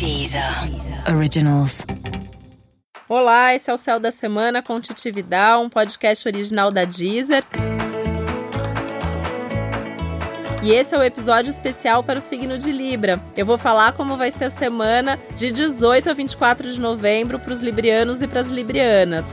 Deezer Originals. Olá, esse é o Céu da Semana com Titi Vidal, um podcast original da Deezer. E esse é o episódio especial para o signo de Libra. Eu vou falar como vai ser a semana de 18 a 24 de novembro para os librianos e para as librianas.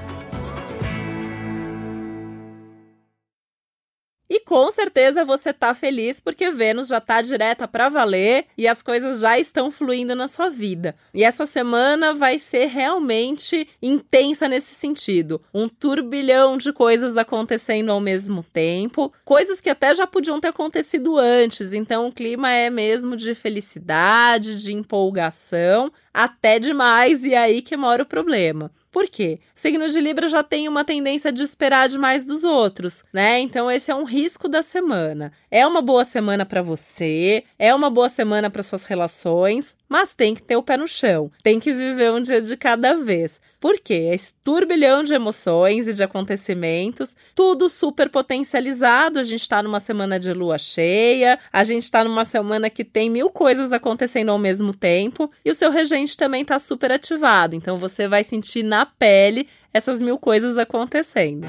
Com certeza você tá feliz porque Vênus já tá direta para valer e as coisas já estão fluindo na sua vida. E essa semana vai ser realmente intensa nesse sentido. Um turbilhão de coisas acontecendo ao mesmo tempo, coisas que até já podiam ter acontecido antes. Então o clima é mesmo de felicidade, de empolgação, até demais, e é aí que mora o problema. Por quê? Signo de Libra já tem uma tendência de esperar demais dos outros, né? Então esse é um risco da semana. É uma boa semana para você, é uma boa semana para suas relações, mas tem que ter o pé no chão. Tem que viver um dia de cada vez. Por quê? Esse turbilhão de emoções e de acontecimentos, tudo super potencializado. A gente está numa semana de lua cheia, a gente está numa semana que tem mil coisas acontecendo ao mesmo tempo e o seu regente também está super ativado. Então você vai sentir na pele essas mil coisas acontecendo.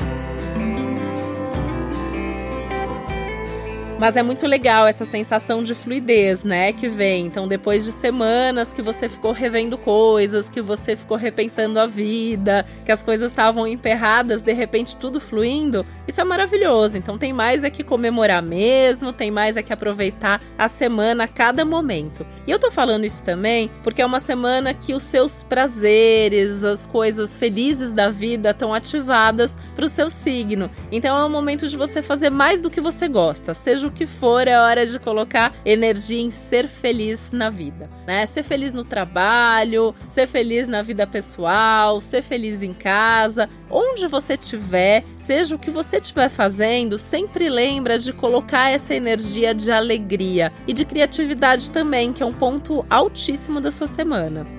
Mas é muito legal essa sensação de fluidez, né, que vem. Então, depois de semanas que você ficou revendo coisas, que você ficou repensando a vida, que as coisas estavam emperradas, de repente tudo fluindo, isso é maravilhoso. Então, tem mais é que comemorar mesmo, tem mais é que aproveitar a semana a cada momento. E eu tô falando isso também porque é uma semana que os seus prazeres, as coisas felizes da vida estão ativadas para o seu signo. Então, é um momento de você fazer mais do que você gosta, seja o que for, é hora de colocar energia em ser feliz na vida, né? Ser feliz no trabalho, ser feliz na vida pessoal, ser feliz em casa, onde você estiver, seja o que você estiver fazendo, sempre lembra de colocar essa energia de alegria e de criatividade também, que é um ponto altíssimo da sua semana.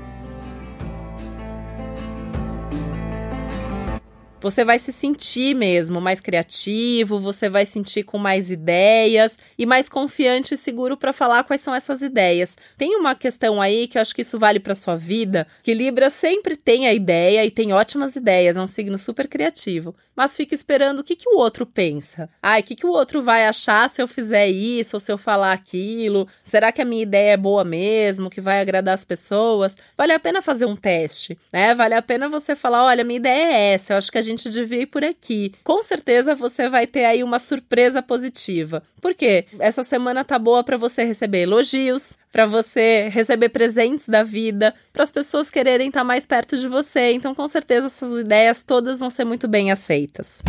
Você vai se sentir mesmo mais criativo, você vai sentir com mais ideias e mais confiante e seguro para falar quais são essas ideias. Tem uma questão aí que eu acho que isso vale para sua vida, que Libra sempre tem a ideia e tem ótimas ideias, é um signo super criativo, mas fica esperando o que, que o outro pensa. Ai, o que, que o outro vai achar se eu fizer isso ou se eu falar aquilo? Será que a minha ideia é boa mesmo, que vai agradar as pessoas? Vale a pena fazer um teste, né? Vale a pena você falar, olha, minha ideia é essa, eu acho que a gente devia ir por aqui. Com certeza você vai ter aí uma surpresa positiva. Por quê? Essa semana tá boa para você receber elogios, para você receber presentes da vida, para as pessoas quererem estar tá mais perto de você. Então, com certeza, suas ideias todas vão ser muito bem aceitas.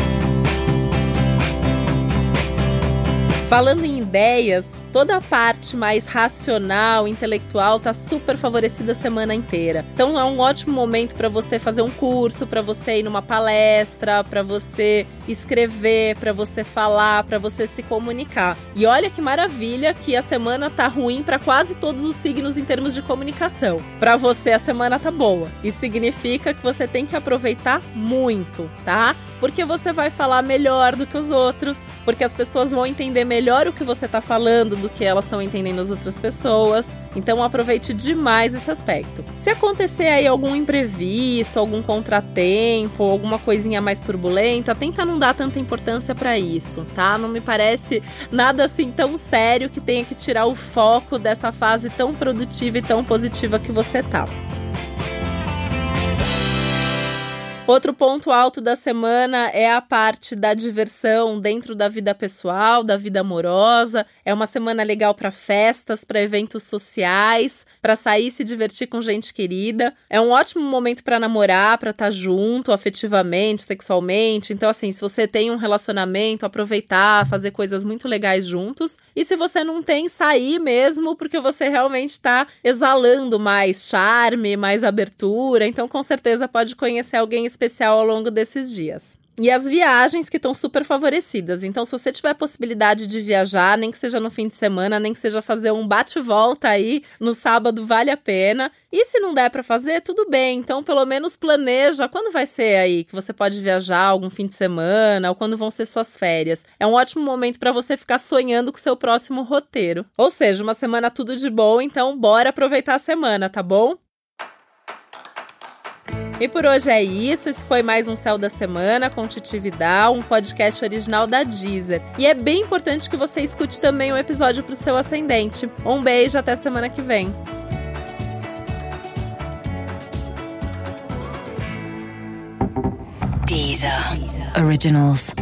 Falando em ideias, toda a parte mais racional, intelectual tá super favorecida a semana inteira. Então é um ótimo momento para você fazer um curso, para você ir numa palestra, para você escrever, para você falar, para você se comunicar. E olha que maravilha que a semana tá ruim para quase todos os signos em termos de comunicação. Para você a semana tá boa. Isso significa que você tem que aproveitar muito, tá? Porque você vai falar melhor do que os outros, porque as pessoas vão entender melhor melhor o que você está falando do que elas estão entendendo as outras pessoas. Então aproveite demais esse aspecto. Se acontecer aí algum imprevisto, algum contratempo, alguma coisinha mais turbulenta, tenta não dar tanta importância para isso, tá? Não me parece nada assim tão sério que tenha que tirar o foco dessa fase tão produtiva e tão positiva que você tá. Outro ponto alto da semana é a parte da diversão dentro da vida pessoal, da vida amorosa. É uma semana legal para festas, para eventos sociais, para sair e se divertir com gente querida. É um ótimo momento para namorar, para estar tá junto afetivamente, sexualmente. Então, assim, se você tem um relacionamento, aproveitar, fazer coisas muito legais juntos. E se você não tem, sair mesmo, porque você realmente está exalando mais charme, mais abertura. Então, com certeza, pode conhecer alguém especial ao longo desses dias. e as viagens que estão super favorecidas. Então, se você tiver possibilidade de viajar, nem que seja no fim de semana, nem que seja fazer um bate-volta aí no sábado, vale a pena. E se não der para fazer, tudo bem. Então, pelo menos planeja quando vai ser aí que você pode viajar, algum fim de semana, ou quando vão ser suas férias. É um ótimo momento para você ficar sonhando com seu próximo roteiro. Ou seja, uma semana tudo de bom, então bora aproveitar a semana, tá bom? E por hoje é isso. Esse foi mais um Céu da Semana com Titi Vidal, um podcast original da Deezer. E é bem importante que você escute também o um episódio para o seu ascendente. Um beijo, até semana que vem. Deezer. Deezer. Originals.